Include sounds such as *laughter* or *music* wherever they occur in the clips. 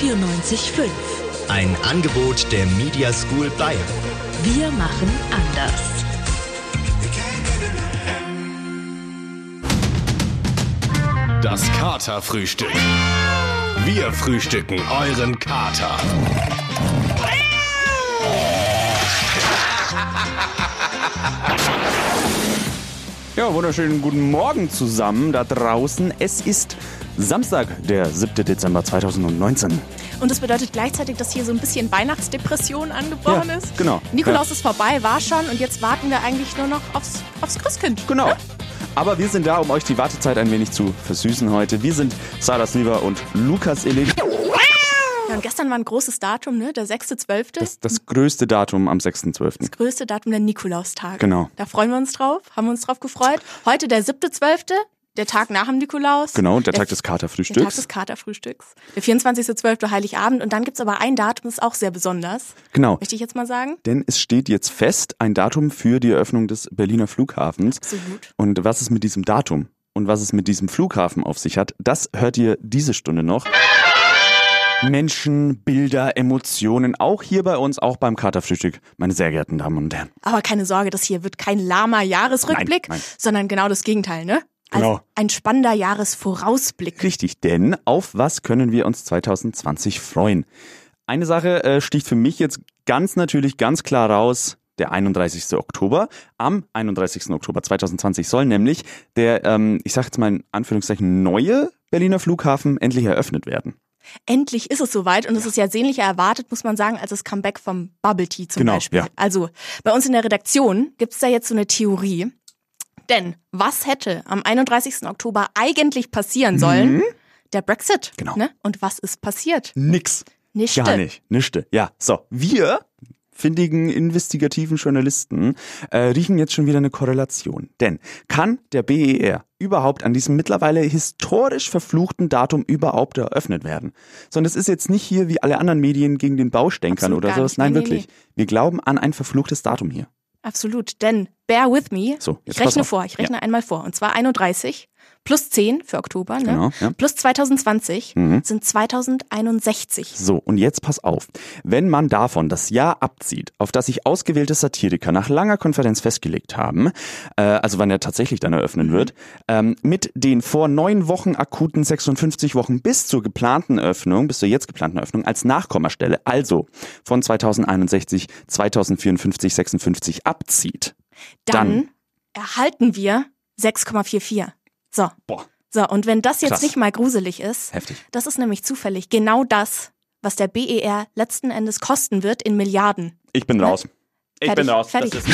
94.5. Ein Angebot der Media School Bayern. Wir machen anders. Das Katerfrühstück. Wir frühstücken euren Kater. Ja, wunderschönen guten Morgen zusammen da draußen. Es ist Samstag, der 7. Dezember 2019. Und das bedeutet gleichzeitig, dass hier so ein bisschen Weihnachtsdepression angebrochen Ja, ist. genau. Nikolaus Ja. ist vorbei, war schon und jetzt warten wir eigentlich nur noch aufs, aufs Christkind. Genau. Aber wir sind da, um euch die Wartezeit ein wenig zu versüßen heute. Wir sind Sarah Lieber und Lukas Illig. Ja, und gestern war ein großes Datum, ne? Der 6.12. Das, das größte Datum am 6.12. Das größte Datum der Nikolaustag. Genau. Da freuen wir uns drauf, haben wir uns drauf gefreut. Heute der 7.12., der Tag nach dem Nikolaus. Genau, der Tag des Der Tag Katerfrühstücks. des Katerfrühstücks. Der 24.12. Heiligabend. Und dann gibt's aber ein Datum, das ist auch sehr besonders. Genau. Möchte ich jetzt mal sagen? Denn es steht jetzt fest, ein Datum für die Eröffnung des Berliner Flughafens. Absolut. Und was es mit diesem Datum und was es mit diesem Flughafen auf sich hat, das hört ihr diese Stunde noch. Menschen, Bilder, Emotionen, auch hier bei uns, auch beim Katerfrühstück, meine sehr geehrten Damen und Herren. Aber keine Sorge, das hier wird kein lahmer Jahresrückblick, Nein, nein. sondern genau das Gegenteil, ne? Genau. Ein spannender Jahresvorausblick. Richtig, denn auf was können wir uns 2020 freuen? Eine Sache äh, sticht für mich jetzt ganz natürlich ganz klar raus. Der 31. Oktober. Am 31. Oktober 2020 soll nämlich der, ähm, ich sage jetzt mal in Anführungszeichen, neue Berliner Flughafen endlich eröffnet werden. Endlich ist es soweit und es ist ja sehnlicher erwartet, muss man sagen, als das Comeback vom Bubble Tea zum Genau, Beispiel. ja. Also bei uns in der Redaktion gibt's da jetzt so eine Theorie. Denn was hätte am 31. Oktober eigentlich passieren sollen? Der Brexit. Mhm. Genau. Ne? Und was ist passiert? Nix. Nischte. Gar nicht. Nischte. Ja, so. Wir findigen investigativen Journalisten äh, riechen jetzt schon wieder eine Korrelation. Denn kann der BER überhaupt an diesem mittlerweile historisch verfluchten Datum überhaupt eröffnet werden? Sondern es ist jetzt nicht hier wie alle anderen Medien gegen den Baustänkern Absolut oder sowas. Nein, Nee, nee, wirklich. Wir glauben an ein verfluchtes Datum hier. Absolut, denn bear with me. So, jetzt ich rechne vor, ich rechne einmal vor. Und zwar 31 plus 10 für Oktober, ne? Genau, ja. Mhm. plus 2020 sind 2061. So, und jetzt pass auf. Wenn man davon das Jahr abzieht, auf das sich ausgewählte Satiriker nach langer Konferenz festgelegt haben, äh, also wann er tatsächlich dann eröffnen wird, ähm, mit den vor neun Wochen akuten 56 Wochen bis zur geplanten Öffnung, bis zur jetzt geplanten Öffnung als Nachkommastelle, also von 2061, 2054, 56 abzieht. Dann, Dann- erhalten wir 6,44. So. Boah. So, und wenn das jetzt Krass. nicht mal gruselig ist, Heftig. das ist nämlich zufällig genau das, was der BER letzten Endes kosten wird in Milliarden. Ich bin raus. Ich Fertig, bin raus. fertig. *laughs*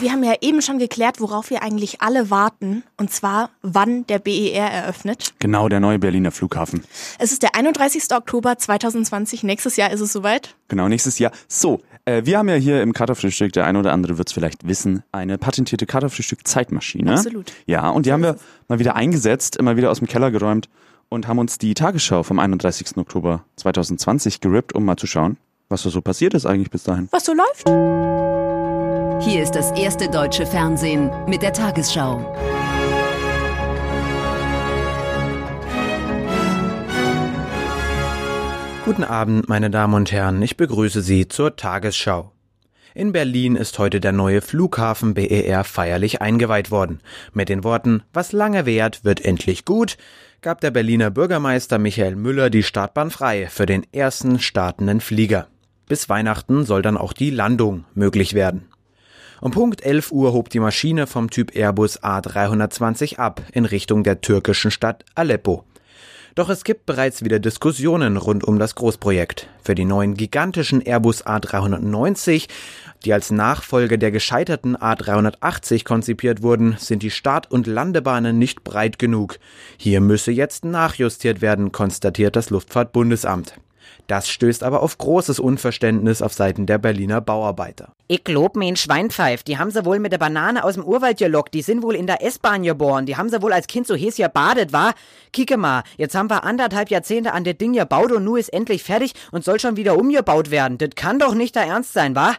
Wir haben ja eben schon geklärt, worauf wir eigentlich alle warten, und zwar, wann der BER eröffnet. genau der neue Berliner Flughafen. Es ist der 31. Oktober 2020. Nächstes Jahr ist es soweit. Genau, nächstes Jahr. So, äh, wir haben ja hier im Katerfrühstück, der eine oder andere wird es vielleicht wissen, eine patentierte Katerfrühstück-Zeitmaschine. Absolut. Ja, und die haben wir mal wieder eingesetzt, mal wieder aus dem Keller geräumt und haben uns die Tagesschau vom 31. Oktober 2020 gerippt, um mal zu schauen, was da so passiert ist eigentlich bis dahin. Was so läuft? Hier ist das erste deutsche Fernsehen mit der Tagesschau. Guten Abend, meine Damen und Herren. Ich begrüße Sie zur Tagesschau. In Berlin ist heute der neue Flughafen BER feierlich eingeweiht worden. Mit den Worten, was lange währt, wird endlich gut, gab der Berliner Bürgermeister Michael Müller die Startbahn frei für den ersten startenden Flieger. Bis Weihnachten soll dann auch die Landung möglich werden. Um Punkt 11 Uhr hob die Maschine vom Typ Airbus A320 ab in Richtung der türkischen Stadt Aleppo. Doch es gibt bereits wieder Diskussionen rund um das Großprojekt. Für die neuen gigantischen Airbus A390, die als Nachfolge der gescheiterten A380 konzipiert wurden, sind die Start- und Landebahnen nicht breit genug. Hier müsse jetzt nachjustiert werden, konstatiert das Luftfahrtbundesamt. Das stößt aber auf großes Unverständnis auf Seiten der Berliner Bauarbeiter. Ich glaub mir in Schweinpfeif, die haben sie wohl mit der Banane aus dem Urwald gelockt, die sind wohl in der S-Bahn geboren, die haben sie wohl als Kind so heiß gebadet, war? Kicke mal, jetzt haben wir anderthalb Jahrzehnte an das Ding gebaut und nu ist endlich fertig und soll schon wieder umgebaut werden. Das kann doch nicht der Ernst sein, wa?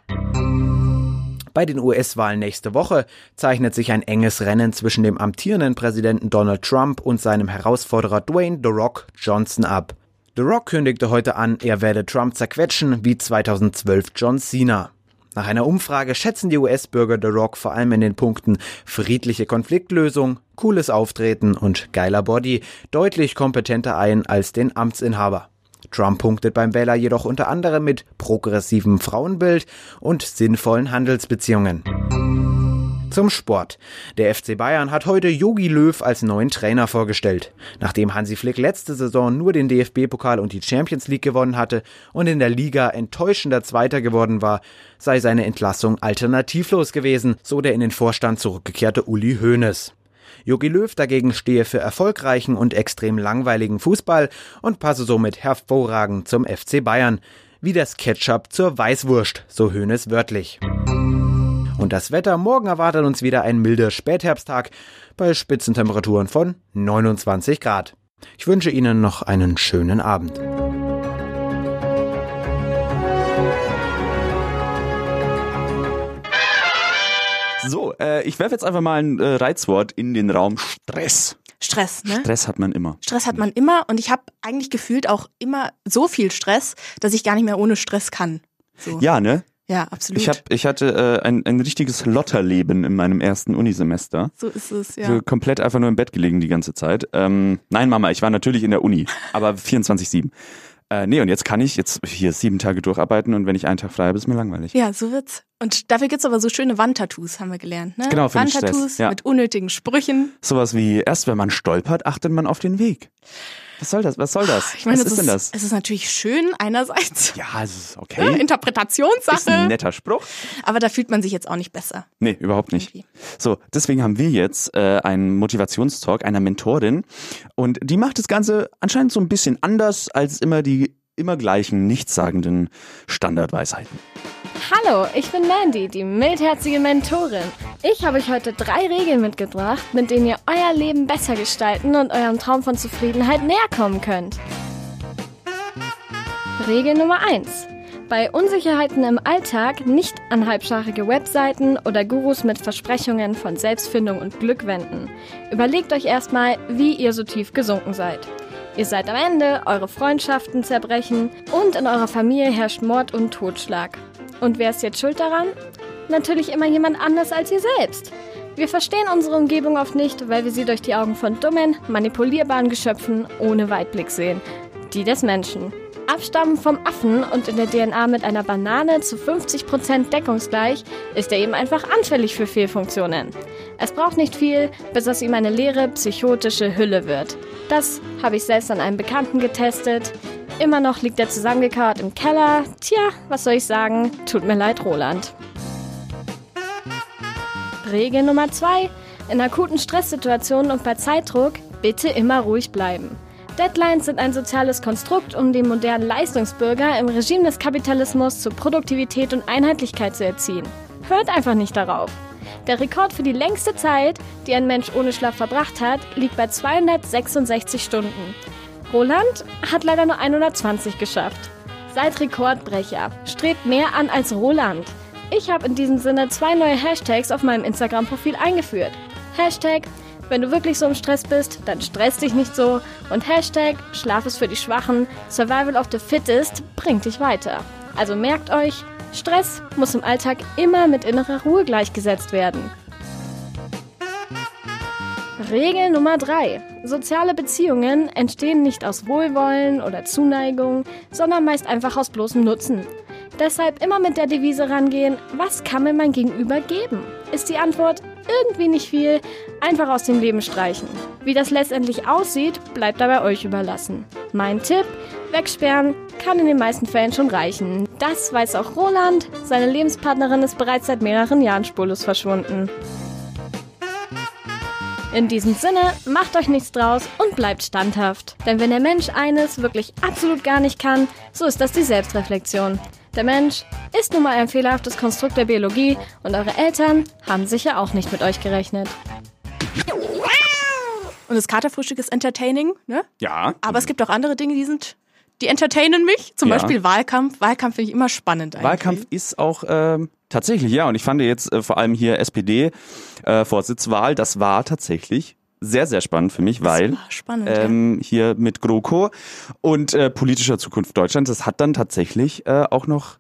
Bei den US-Wahlen nächste Woche zeichnet sich ein enges Rennen zwischen dem amtierenden Präsidenten Donald Trump und seinem Herausforderer Dwayne The Rock Johnson ab. The Rock kündigte heute an, er werde Trump zerquetschen wie 2012 John Cena. Nach einer Umfrage schätzen die US-Bürger The Rock vor allem in den Punkten friedliche Konfliktlösung, cooles Auftreten und geiler Body deutlich kompetenter ein als den Amtsinhaber. Trump punktet beim Wähler jedoch unter anderem mit progressivem Frauenbild und sinnvollen Handelsbeziehungen. Zum Sport. Der FC Bayern hat heute Yogi Löw als neuen Trainer vorgestellt. Nachdem Hansi Flick letzte Saison nur den DFB-Pokal und die Champions League gewonnen hatte und in der Liga enttäuschender Zweiter geworden war, sei seine Entlassung alternativlos gewesen, so der in den Vorstand zurückgekehrte Uli Hoeneß. Jogi Löw dagegen stehe für erfolgreichen und extrem langweiligen Fußball und passe somit hervorragend zum FC Bayern. Wie das Ketchup zur Weißwurst, so Hoeneß wörtlich. Und das Wetter, morgen erwartet uns wieder ein milder Spätherbsttag bei Spitzentemperaturen von 29 Grad. Ich wünsche Ihnen noch einen schönen Abend. So, äh, ich werfe jetzt einfach mal ein äh, Reizwort in den Raum Stress. Stress, ne? Stress hat man immer. Stress hat man immer und ich habe eigentlich gefühlt auch immer so viel Stress, dass ich gar nicht mehr ohne Stress kann. So. Ja, ne? Ja, absolut. Ich, hab, ich hatte äh, ein, ein richtiges Lotterleben in meinem ersten Unisemester. so ist es, ja. So komplett einfach nur im Bett gelegen die ganze Zeit. Ähm, nein, Mama, ich war natürlich in der Uni, aber 24-7. Äh, nee, und jetzt kann ich jetzt hier sieben Tage durcharbeiten und wenn ich einen Tag frei habe, ist mir langweilig. Ja, so wird's. Und dafür gibt's aber so schöne Wandtattoos, haben wir gelernt, ne? Genau, für den Stress, Wandtattoos ja. mit unnötigen Sprüchen. Sowas wie, erst wenn man stolpert, achtet man auf den Weg. Was soll das? Was soll das? Ich meine, Was es ist denn das? Es ist natürlich schön einerseits. Ja, es ist Ne? okay. *laughs* Ist ein Interpretationssache. netter Spruch. Aber da fühlt man sich jetzt auch nicht besser. Nee, überhaupt nicht. Irgendwie. So, deswegen haben wir jetzt äh, einen Motivationstalk einer Mentorin und die macht das Ganze anscheinend so ein bisschen anders als immer die immer gleichen, nichtssagenden Standardweisheiten. Hallo, ich bin Mandy, die mildherzige Mentorin. Ich habe euch heute drei Regeln mitgebracht, mit denen ihr euer Leben besser gestalten und eurem Traum von Zufriedenheit näher kommen könnt. Regel Nummer 1. Bei Unsicherheiten im Alltag nicht an halbscharige Webseiten oder Gurus mit Versprechungen von Selbstfindung und Glück wenden. Überlegt euch erstmal, wie ihr so tief gesunken seid. Ihr seid am Ende, eure Freundschaften zerbrechen und in eurer Familie herrscht Mord und Totschlag. Und wer ist jetzt schuld daran? Natürlich immer jemand anders als ihr selbst. Wir verstehen unsere Umgebung oft nicht, weil wir sie durch die Augen von dummen, manipulierbaren Geschöpfen ohne Weitblick sehen. Die des Menschen. Abstammen vom Affen und in der DNA mit einer Banane zu 50% deckungsgleich, ist er eben einfach anfällig für Fehlfunktionen. Es braucht nicht viel, bis aus ihm eine leere, psychotische Hülle wird. Das habe ich selbst an einem Bekannten getestet. Immer noch liegt er zusammengekauert im Keller. Tja, was soll ich sagen? Tut mir leid, Roland. Regel Nummer 2. In akuten Stresssituationen und bei Zeitdruck bitte immer ruhig bleiben. Deadlines sind ein soziales Konstrukt, um den modernen Leistungsbürger im Regime des Kapitalismus zu Produktivität und Einheitlichkeit zu erziehen. Hört einfach nicht darauf. Der Rekord für die längste Zeit, die ein Mensch ohne Schlaf verbracht hat, liegt bei 266 Stunden. Roland hat leider nur 120 geschafft. Seid Rekordbrecher. Strebt mehr an als Roland. Ich habe in diesem Sinne zwei neue Hashtags auf meinem Instagram-Profil eingeführt. Hashtag, wenn du wirklich so im Stress bist, dann stress dich nicht so. Und Hashtag, Schlaf ist für die Schwachen, Survival of the Fittest bringt dich weiter. Also merkt euch, Stress muss im Alltag immer mit innerer Ruhe gleichgesetzt werden. Regel Nummer 3. Soziale Beziehungen entstehen nicht aus Wohlwollen oder Zuneigung, sondern meist einfach aus bloßem Nutzen. Deshalb immer mit der Devise rangehen, was kann mir mein Gegenüber geben? Ist die Antwort irgendwie nicht viel, einfach aus dem Leben streichen. Wie das letztendlich aussieht, bleibt dabei euch überlassen. Mein Tipp, wegsperren kann in den meisten Fällen schon reichen. Das weiß auch Roland, seine Lebenspartnerin ist bereits seit mehreren Jahren spurlos verschwunden. In diesem Sinne, macht euch nichts draus und bleibt standhaft. Denn wenn der Mensch eines wirklich absolut gar nicht kann, so ist das die Selbstreflexion. Der Mensch ist nun mal ein fehlerhaftes Konstrukt der Biologie und eure Eltern haben sicher auch nicht mit euch gerechnet. Und das Katerfrühstück ist entertaining, ne? Ja. Aber es gibt auch andere Dinge, die sind, die entertainen mich. Zum Ja. Beispiel Wahlkampf. Wahlkampf finde ich immer spannend eigentlich. Wahlkampf ist auch ähm, tatsächlich, ja. Und ich fand jetzt äh, vor allem hier SPD äh, Vorsitzwahl, das war tatsächlich sehr, sehr spannend für mich, weil spannend, ähm, hier mit GroKo und äh, politischer Zukunft Deutschlands, das hat dann tatsächlich äh, auch noch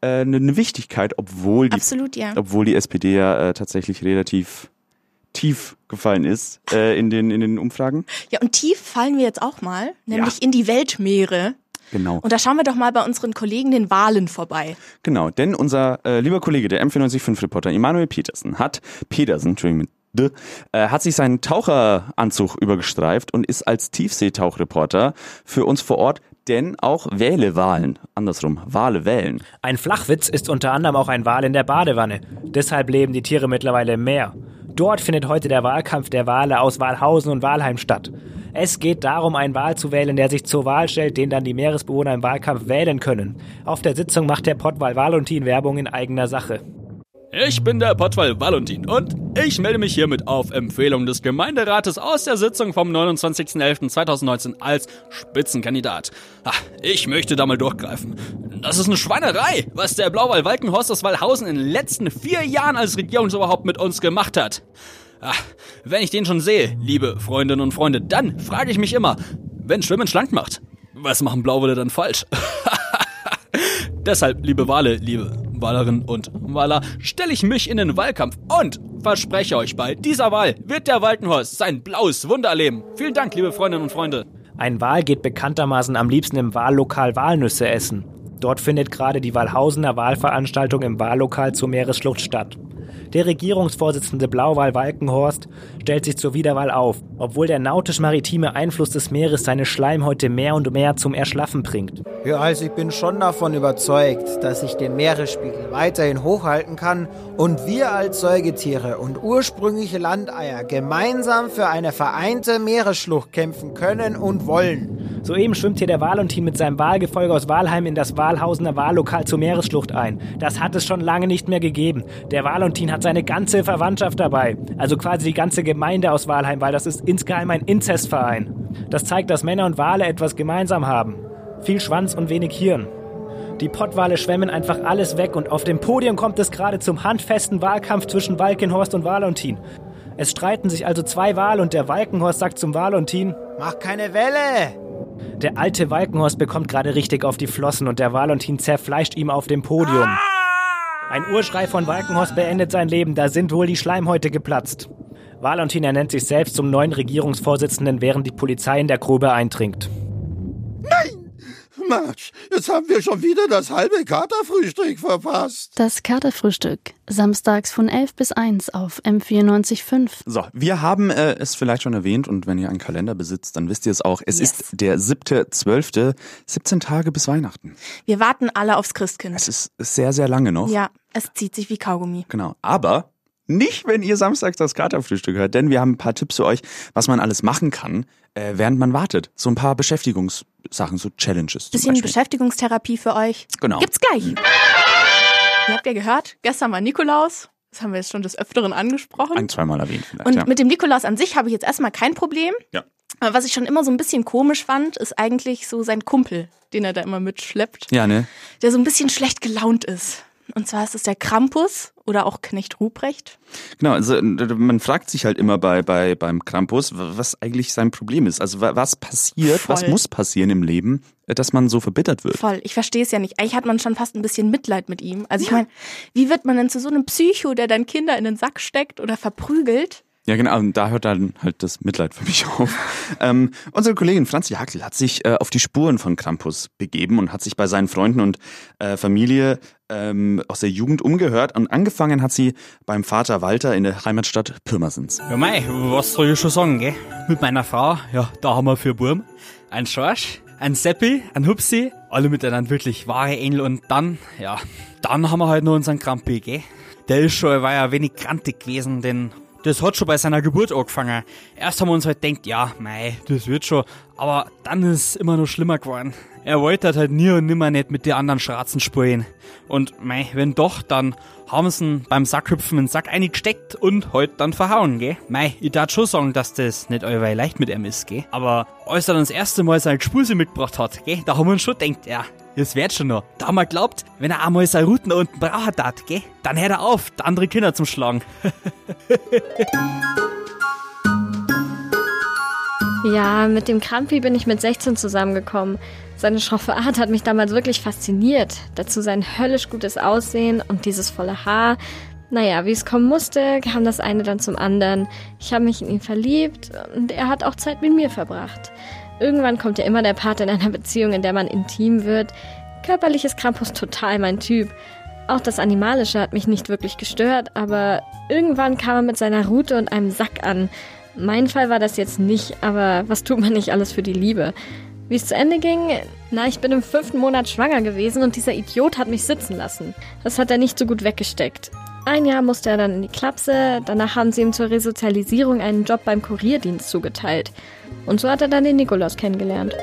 äh, eine ne Wichtigkeit, obwohl die, Absolut, ja. obwohl die SPD ja äh, tatsächlich relativ tief gefallen ist äh, in, den, in den Umfragen. Ja, und tief fallen wir jetzt auch mal, nämlich in die Weltmeere. Genau. Und da schauen wir doch mal bei unseren Kollegen den Walen vorbei. Genau, denn unser äh, lieber Kollege, der M495-Reporter Emanuel Petersen, hat Petersen, Entschuldigung, mit hat sich seinen Taucheranzug übergestreift und ist als Tiefseetauchreporter für uns vor Ort, denn auch Wale Wahlen, andersrum, Wale wählen. Ein Flachwitz ist unter anderem auch ein Wal in der Badewanne. Deshalb leben die Tiere mittlerweile im Meer. Dort findet heute der Wahlkampf der Wale aus Walhausen und Walheim statt. Es geht darum, einen Wal zu wählen, der sich zur Wahl stellt, den dann die Meeresbewohner im Wahlkampf wählen können. Auf der Sitzung macht der Pottwal Valentin Werbung in eigener Sache. Ich bin der Pottwal Valentin und ich melde mich hiermit auf Empfehlung des Gemeinderates aus der Sitzung vom 29.11.2019 als Spitzenkandidat. Ah, Ich möchte da mal durchgreifen. Das ist eine Schweinerei, was der Blauwal Walkenhorst aus Walhausen in den letzten vier Jahren als Regierungsoberhaupt mit uns gemacht hat. Ah, Wenn ich den schon sehe, liebe Freundinnen und Freunde, dann frage ich mich immer, wenn Schwimmen schlank macht, was machen Blauwale dann falsch? *laughs* Deshalb, liebe Wale, liebe Walerinnen und Waler, stelle ich mich in den Wahlkampf und verspreche euch, bei dieser Wahl wird der Walkenhorst sein blaues Wunder erleben. Vielen Dank, liebe Freundinnen und Freunde. Ein Wal geht bekanntermaßen am liebsten im Wahllokal Walnüsse essen. Dort findet gerade die Walhausener Wahlveranstaltung im Wahllokal zur Meeresschlucht statt. Der Regierungsvorsitzende Blauwal Walkenhorst stellt sich zur Wiederwahl auf, obwohl der nautisch-maritime Einfluss des Meeres seine Schleimhäute mehr und mehr zum Erschlaffen bringt. Ja, also ich bin schon davon überzeugt, dass ich den Meeresspiegel weiterhin hochhalten kann und wir als Säugetiere und ursprüngliche Landeier gemeinsam für eine vereinte Meeresschlucht kämpfen können und wollen. Soeben schwimmt hier der Valentin mit seinem Wahlgefolge aus Walheim in das Walhausener Wahllokal zur Meeresschlucht ein. Das hat es schon lange nicht mehr gegeben. Der Valentin hat seine ganze Verwandtschaft dabei. Also quasi die ganze Gemeinde aus Walheim, weil das ist insgeheim ein Inzestverein. Das zeigt, dass Männer und Wale etwas gemeinsam haben. Viel Schwanz und wenig Hirn. Die Pottwale schwemmen einfach alles weg und auf dem Podium kommt es gerade zum handfesten Wahlkampf zwischen Walkenhorst und Valentin. Es streiten sich also zwei Wale und der Walkenhorst sagt zum Valentin, Mach keine Welle! Der alte Walkenhorst bekommt gerade richtig auf die Flossen und der Valentin zerfleischt ihm auf dem Podium. Ein Urschrei von Walkenhorst beendet sein Leben, da sind wohl die Schleimhäute geplatzt. Valentin ernennt sich selbst zum neuen Regierungsvorsitzenden, während die Polizei in der Grube eindringt. Mensch, jetzt haben wir schon wieder das halbe Katerfrühstück verpasst. Das Katerfrühstück. Samstags von 11 bis 1 auf M94.5. So, wir haben äh, es vielleicht schon erwähnt und wenn ihr einen Kalender besitzt, dann wisst ihr es auch. Es ist der 7.12., 17 Tage bis Weihnachten. Wir warten alle aufs Christkind. Es ist sehr, sehr lange noch. Ja, es zieht sich wie Kaugummi. Genau. Aber nicht, wenn ihr samstags das Katerfrühstück hört, denn wir haben ein paar Tipps für euch, was man alles machen kann, äh, während man wartet. So ein paar Beschäftigungssachen, so Challenges. Bisschen Beispiel. Beschäftigungstherapie für euch. Genau. Gibt's gleich. Ihr habt ja gehört, gestern war Nikolaus. Das haben wir jetzt schon des Öfteren angesprochen. Ein, zweimal erwähnt vielleicht. Und ja. mit dem Nikolaus an sich habe ich jetzt erstmal kein Problem. Ja. Aber was ich schon immer so ein bisschen komisch fand, ist eigentlich so sein Kumpel, den er da immer mitschleppt, ja, ne? der so ein bisschen schlecht gelaunt ist. Und zwar ist es der Krampus oder auch Knecht Ruprecht. Genau, also äh, man fragt sich halt immer bei, bei beim Krampus, was eigentlich sein Problem ist. Also wa- was passiert, was Voll. muss passieren im Leben, äh, dass man so verbittert wird. Voll, ich verstehe es ja nicht. Eigentlich hat man schon fast ein bisschen Mitleid mit ihm. Also ich meine, wie wird man denn zu so einem Psycho, der dann Kinder in den Sack steckt oder verprügelt? Ja, genau, und da hört dann halt das Mitleid für mich auf. ähm, unsere Kollegin Franzi Hackl hat sich äh, auf die Spuren von Krampus begeben und hat sich bei seinen Freunden und äh, Familie ähm, aus der Jugend umgehört und angefangen hat sie beim Vater Walter in der Heimatstadt Pirmasens. Ja, mei, was soll ich schon sagen, gell? Mit meiner Frau, ja, da haben wir für Burm ein Schorsch, ein Seppi, ein Hupsi, alle miteinander wirklich wahre Engel und dann, ja, dann haben wir halt noch unseren Krampi, gell? Der ist schon, war ja wenig krantig gewesen, denn das hat schon bei seiner Geburt angefangen. Erst haben wir uns halt gedacht, ja, mei, das wird schon, aber dann ist es immer noch schlimmer geworden. Er wollte halt nie und nimmer nicht mit den anderen Schratzen spielen. Und mei, wenn doch, dann haben sie ihn beim Sackhüpfen in den Sack eingesteckt und heute dann verhauen, gell? Mei, ich darf schon sagen, dass das nicht allweil leicht mit ihm ist, gell? Aber als er dann das erste Mal seine Spuse mitgebracht hat, gell, da haben wir uns schon gedacht, ja, das wird schon noch. Da wir geglaubt, wenn er einmal seine Routen unten brauchen hat, gell, dann hört er auf, andere Kinder zum Schlagen. *laughs* Ja, mit dem Krampi bin ich mit 16 zusammengekommen. Seine schroffe Art hat mich damals wirklich fasziniert. Dazu sein höllisch gutes Aussehen und dieses volle Haar. Naja, wie es kommen musste, kam das eine dann zum anderen. Ich habe mich in ihn verliebt und er hat auch Zeit mit mir verbracht. Irgendwann kommt ja immer der Part in einer Beziehung, in der man intim wird. Körperlich ist Krampus total mein Typ. Auch das Animalische hat mich nicht wirklich gestört, aber irgendwann kam er mit seiner Rute und einem Sack an. Mein Fall war das jetzt nicht, aber was tut man nicht alles für die Liebe? Wie es zu Ende ging, na, ich bin im fünften Monat schwanger gewesen und dieser Idiot hat mich sitzen lassen. Das hat er nicht so gut weggesteckt. Ein Jahr musste er dann in die Klapse, danach haben sie ihm zur Resozialisierung einen Job beim Kurierdienst zugeteilt. Und so hat er dann den Nikolaus kennengelernt.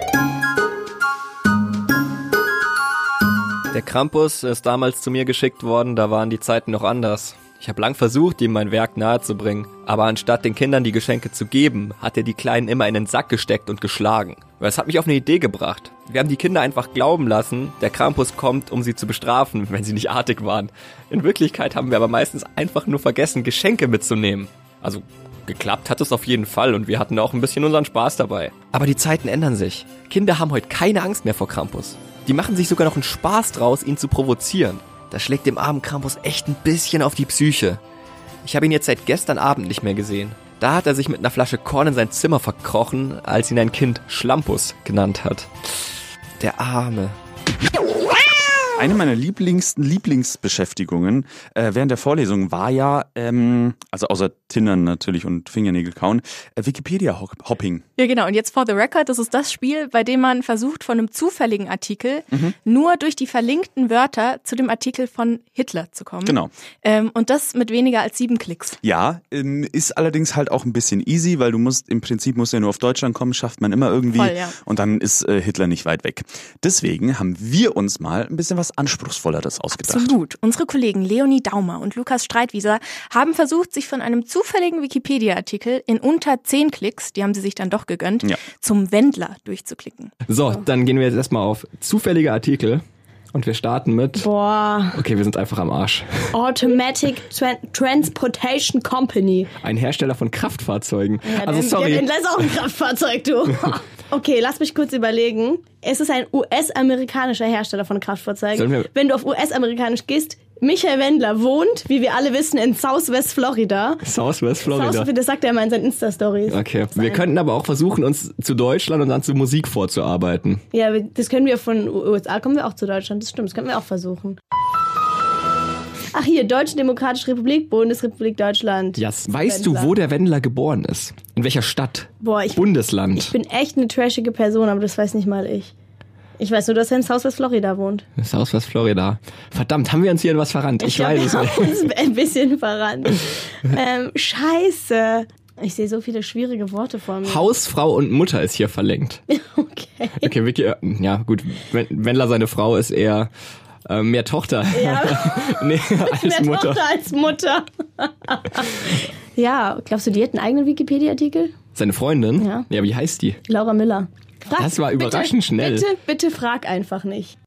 Der Krampus ist damals zu mir geschickt worden, da waren die Zeiten noch anders. Ich habe lang versucht, ihm mein Werk nahezubringen, aber anstatt den Kindern die Geschenke zu geben, hat er die Kleinen immer in den Sack gesteckt und geschlagen. Das hat mich auf eine Idee gebracht. Wir haben die Kinder einfach glauben lassen, der Krampus kommt, um sie zu bestrafen, *laughs* wenn sie nicht artig waren. In Wirklichkeit haben wir aber meistens einfach nur vergessen, Geschenke mitzunehmen. Also geklappt hat es auf jeden Fall und wir hatten auch ein bisschen unseren Spaß dabei. Aber die Zeiten ändern sich. Kinder haben heute keine Angst mehr vor Krampus. Die machen sich sogar noch einen Spaß draus, ihn zu provozieren. Das schlägt dem armen Krampus echt ein bisschen auf die Psyche. Ich habe ihn jetzt seit gestern Abend nicht mehr gesehen. Da hat er sich mit einer Flasche Korn in sein Zimmer verkrochen, als ihn ein Kind Schlampus genannt hat. Der Arme. Eine meiner lieblingsten Lieblingsbeschäftigungen äh, während der Vorlesung war ja, ähm, also außer Tindern natürlich und Fingernägel kauen, äh, Wikipedia-Hopping. Ja, genau. Und jetzt for the record, das ist das Spiel, bei dem man versucht, von einem zufälligen Artikel nur durch die verlinkten Wörter zu dem Artikel von Hitler zu kommen. Genau. Ähm, und das mit weniger als sieben Klicks. Ja, ähm, ist allerdings halt auch ein bisschen easy, weil du musst, im Prinzip musst ja nur auf Deutschland kommen, schafft man immer irgendwie. Voll, ja. Und dann ist äh, Hitler nicht weit weg. Deswegen haben wir uns mal ein bisschen was Anspruchsvolleres ausgedacht. Absolut. Unsere Kollegen Leonie Daumer und Lukas Streitwieser haben versucht, sich von einem zufälligen Wikipedia-Artikel in unter zehn Klicks, die haben sie sich dann doch gegönnt, Ja. zum Wendler durchzuklicken. So, dann gehen wir jetzt erstmal auf zufällige Artikel und wir starten mit. Boah. Okay, wir sind einfach am Arsch. Automatic Tran Transportation Company. Ein Hersteller von Kraftfahrzeugen. Ja, also sorry. Der Wendler ist auch ein Kraftfahrzeug, du. *laughs* Okay, lass mich kurz überlegen. Es ist ein US-amerikanischer Hersteller von Kraftfahrzeugen. Wenn du auf US-amerikanisch gehst, Michael Wendler wohnt, wie wir alle wissen, in Southwest Florida. Southwest Florida. Southwest, das sagt er immer in seinen Insta-Stories. Okay, wir könnten aber auch versuchen, uns zu Deutschland und dann zu Musik vorzuarbeiten. Ja, das können wir von USA, kommen wir auch zu Deutschland. Das stimmt, das können wir auch versuchen. Ach hier, Deutsche Demokratische Republik, Bundesrepublik Deutschland. Ja, weißt du, Wendler. wo der Wendler geboren ist? In welcher Stadt? Boah, ich, Bundesland. ich bin echt eine trashige Person, aber das weiß nicht mal ich. Ich weiß nur, dass er in Southwest Florida wohnt. Southwest Florida. Verdammt, haben wir uns hier in was verrannt? Ich, glaub, weiß es wir nicht. haben uns ein bisschen verrannt. ähm, scheiße. Ich sehe so viele schwierige Worte vor mir. Hausfrau und Mutter ist hier verlinkt. *laughs* Okay. Okay, Vicky, äh, ja gut, Wen- Wendler seine Frau ist eher äh, mehr Tochter. Ja. *laughs* nee, *laughs* als Mehr Mutter. Tochter als Mutter. Ja, glaubst du, die hat einen eigenen Wikipedia-Artikel? Seine Freundin? Ja. Ja, wie heißt die? Laura Miller. Frag, Das war überraschend bitte, schnell. Bitte, bitte frag einfach nicht.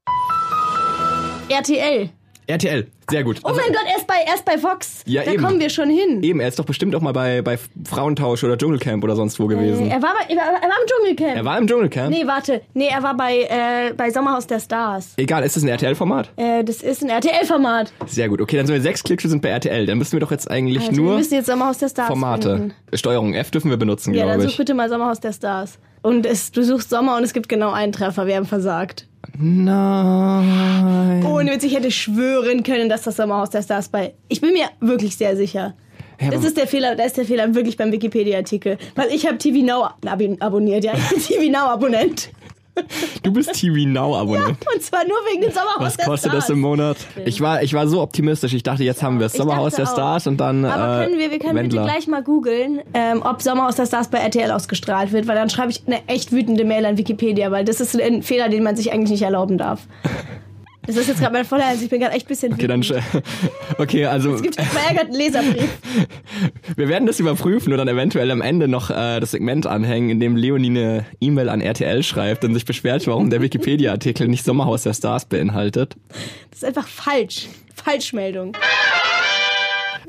RTL. RTL, sehr gut. Oh mein Gott, erst bei, erst bei Fox. Ja, da eben. kommen wir schon hin. Eben, er ist doch bestimmt auch mal bei, bei Frauentausch oder Dschungelcamp oder sonst wo gewesen. Er war, bei, er war er war im Dschungelcamp. Er war im Dschungelcamp? Nee, warte. Nee, er war bei, äh, bei Sommerhaus der Stars. Egal, ist das ein RTL-Format? Äh, das ist ein RTL-Format. Sehr gut. Okay, dann sind wir sechs Klicks, wir sind bei RTL. Dann müssen wir doch jetzt eigentlich Also, wir nur müssen jetzt Sommerhaus der Stars Formate. finden. Steuerung F dürfen wir benutzen, Ja, dann glaube such ich. bitte mal Sommerhaus der Stars. Und es, du suchst Sommer und es gibt genau einen Treffer. Wir haben versagt. Nein. Ohne Witz, ich hätte schwören können, dass das Sommerhaus der Stars bei. Ich bin mir wirklich sehr sicher. Ja, das ist der Fehler, da ist der Fehler wirklich beim Wikipedia-Artikel. Weil ich habe TV Now ab abonniert, ja. Ich bin TV Now-Abonnent. *laughs* Du bist TV Now Abonnent. Und zwar nur wegen dem Sommerhaus Was kostet das im Monat? Ich war, ich war so optimistisch. Ich dachte, jetzt haben wir es. Sommerhaus der. Stars und dann Aber äh, können wir, wir können Wendler. bitte gleich mal googeln, ähm, ob Sommerhaus der Stars bei RTL ausgestrahlt wird, weil dann schreibe ich eine echt wütende Mail an Wikipedia, weil das ist ein Fehler, den man sich eigentlich nicht erlauben darf. Das ist jetzt gerade mein voller Ernst, ich bin gerade echt ein bisschen Okay, dann *laughs* okay, also Es gibt einen verärgerten Leserbrief. *laughs* wir werden das überprüfen und dann eventuell am Ende noch äh, das Segment anhängen, in dem Leonie eine E-Mail an RTL schreibt und sich beschwert, warum der Wikipedia-Artikel nicht Sommerhaus der Stars beinhaltet. Das ist einfach falsch. Falschmeldung.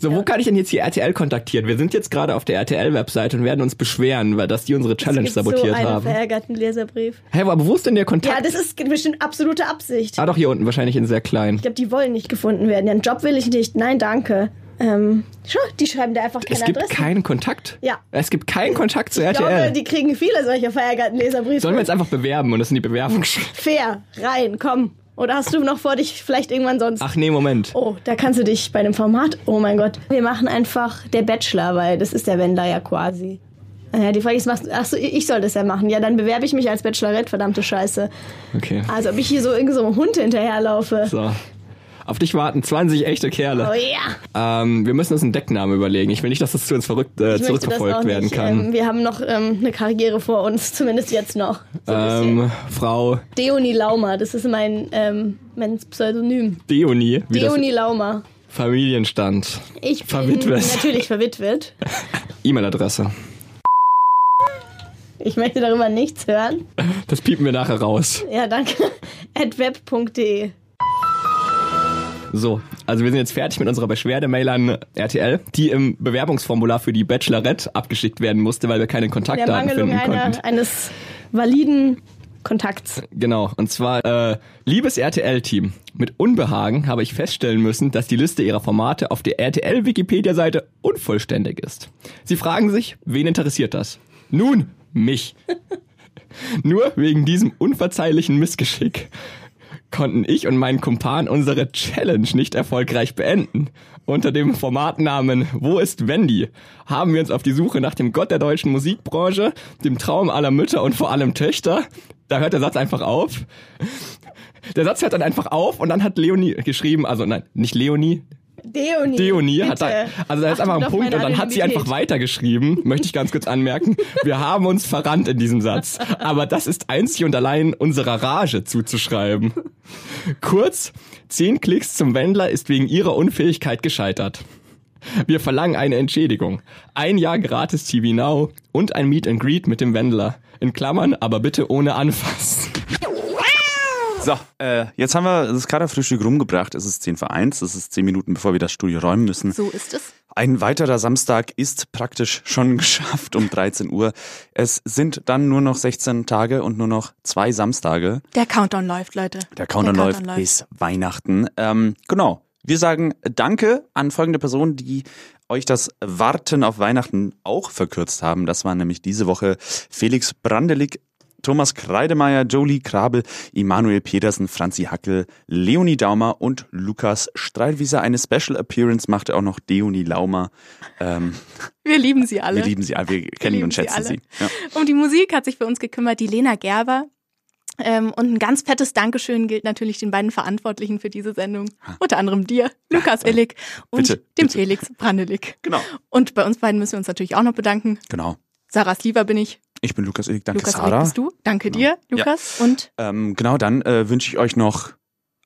So, wo kann ich denn jetzt hier RTL kontaktieren? Wir sind jetzt gerade auf der RTL-Webseite und werden uns beschweren, weil dass die unsere Challenge es gibt sabotiert so einen haben. verärgerten Leserbrief. Hä, aber wo ist denn der Kontakt? Ja, das ist bestimmt absolute Absicht. ah, doch hier unten, wahrscheinlich in sehr klein. Ich glaube, die wollen nicht gefunden werden. Ja, einen Job will ich nicht. Nein, danke. Ähm, schau, die schreiben da einfach keine Es gibt Adresse. keinen Kontakt. Ja. Es gibt keinen Kontakt zu Ich RTL. glaube, die kriegen viele solcher verärgerten Leserbriefe. Sollen wir jetzt einfach bewerben und das in die Bewerbung schreiben? Fair, rein, komm. Oder hast du noch vor dich vielleicht irgendwann sonst? Ach nee, Moment. Oh, da kannst du dich bei einem Format. Oh mein Gott. Wir machen einfach der Bachelor, weil das ist der Wendler ja quasi. Ja, die Frage ist, machst, ach so, ich soll das ja machen. Ja, dann bewerbe ich mich als Bachelorette, verdammte Scheiße. Okay. Also, ob ich hier so irgend so einem Hund hinterherlaufe. So. Auf dich warten 20 echte Kerle. Oh ja. Ähm, wir müssen uns einen Decknamen überlegen. Ich will nicht, dass das zu uns verrückt, äh, zurückverfolgt werden nicht. kann. Ähm, wir haben noch ähm, eine Karriere vor uns, zumindest jetzt noch. So. Ähm, Frau Deoni Laumer, das ist mein, ähm, mein Pseudonym. Deoni, wie Deoni Laumer. Familienstand. Ich bin Verwitwet. natürlich verwitwet. *laughs* E-Mail-Adresse. Ich möchte darüber nichts hören. Das piepen wir nachher raus. Ja, danke. At web.de. So, also wir sind jetzt fertig mit unserer Beschwerdemail an RTL, die im Bewerbungsformular für die Bachelorette abgeschickt werden musste, weil wir keine Kontaktdaten finden konnten. einer, eines validen Kontakts. Genau, und zwar, äh, liebes RTL-Team, mit Unbehagen habe ich feststellen müssen, dass die Liste ihrer Formate auf der RTL-Wikipedia-Seite unvollständig ist. Sie fragen sich, wen interessiert das? Nun, mich. *laughs* Nur wegen diesem unverzeihlichen Missgeschick konnten ich und mein Kumpan unsere Challenge nicht erfolgreich beenden. Unter dem Formatnamen Wo ist Wendy haben wir uns auf die Suche nach dem Gott der deutschen Musikbranche, dem Traum aller Mütter und vor allem Töchter. Da hört der Satz einfach auf. Der Satz hört dann einfach auf und dann hat Leonie geschrieben, also nein, nicht Leonie, Deoni. Deonie hat da, also da ist Achtung einfach ein Punkt und dann hat sie einfach weitergeschrieben, möchte ich ganz kurz anmerken. Wir haben uns verrannt in diesem Satz. Aber das ist einzig und allein unserer Rage zuzuschreiben. Kurz, zehn Klicks zum Wendler ist wegen ihrer Unfähigkeit gescheitert. Wir verlangen eine Entschädigung. Ein Jahr gratis TV Now und ein Meet and Greet mit dem Wendler. In Klammern, aber bitte ohne Anfassen. So, äh, jetzt haben wir das Kaderfrühstück rumgebracht. Es ist 10 vor 1. Es ist 10 Minuten, bevor wir das Studio räumen müssen. So ist es. Ein weiterer Samstag ist praktisch schon *laughs* geschafft um 13 Uhr. Es sind dann nur noch 16 Tage und nur noch zwei Samstage. Der Countdown läuft, Leute. Der Countdown, läuft, bis Weihnachten. Ähm, genau. Wir sagen Danke an folgende Personen, die euch das Warten auf Weihnachten auch verkürzt haben. Das waren nämlich diese Woche Felix Brandelig, Thomas Kreidemeier, Jolie Krabel, Immanuel Pedersen, Franzi Hackel, Leonie Daumer und Lukas Streilwieser. Eine Special Appearance machte auch noch Deoni Laumer. Ähm, *laughs* Wir lieben sie alle. wir lieben sie alle, wir kennen lieben und schätzen sie sie. Ja. Um die Musik hat sich für uns gekümmert die Lena Gerber. Ähm, und ein ganz fettes Dankeschön gilt natürlich den beiden Verantwortlichen für diese Sendung. Unter anderem dir, Lukas Illig *laughs* und Bitte, dem Felix Brandelig. Genau. Und bei uns beiden müssen wir uns natürlich auch noch bedanken. Genau. Sarahs Lieber bin ich. Ich bin Lukas Illig, danke Lukas Sarah. Illig bist du. Danke dir, Lukas. Und Ähm, genau, dann äh, wünsche ich euch noch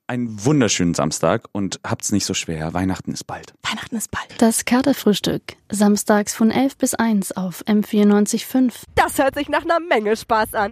einen wunderschönen Samstag und habt's nicht so schwer. Weihnachten ist bald. Weihnachten ist bald. Das Katerfrühstück. Samstags von 11 bis 1 auf M94.5. Das hört sich nach einer Menge Spaß an.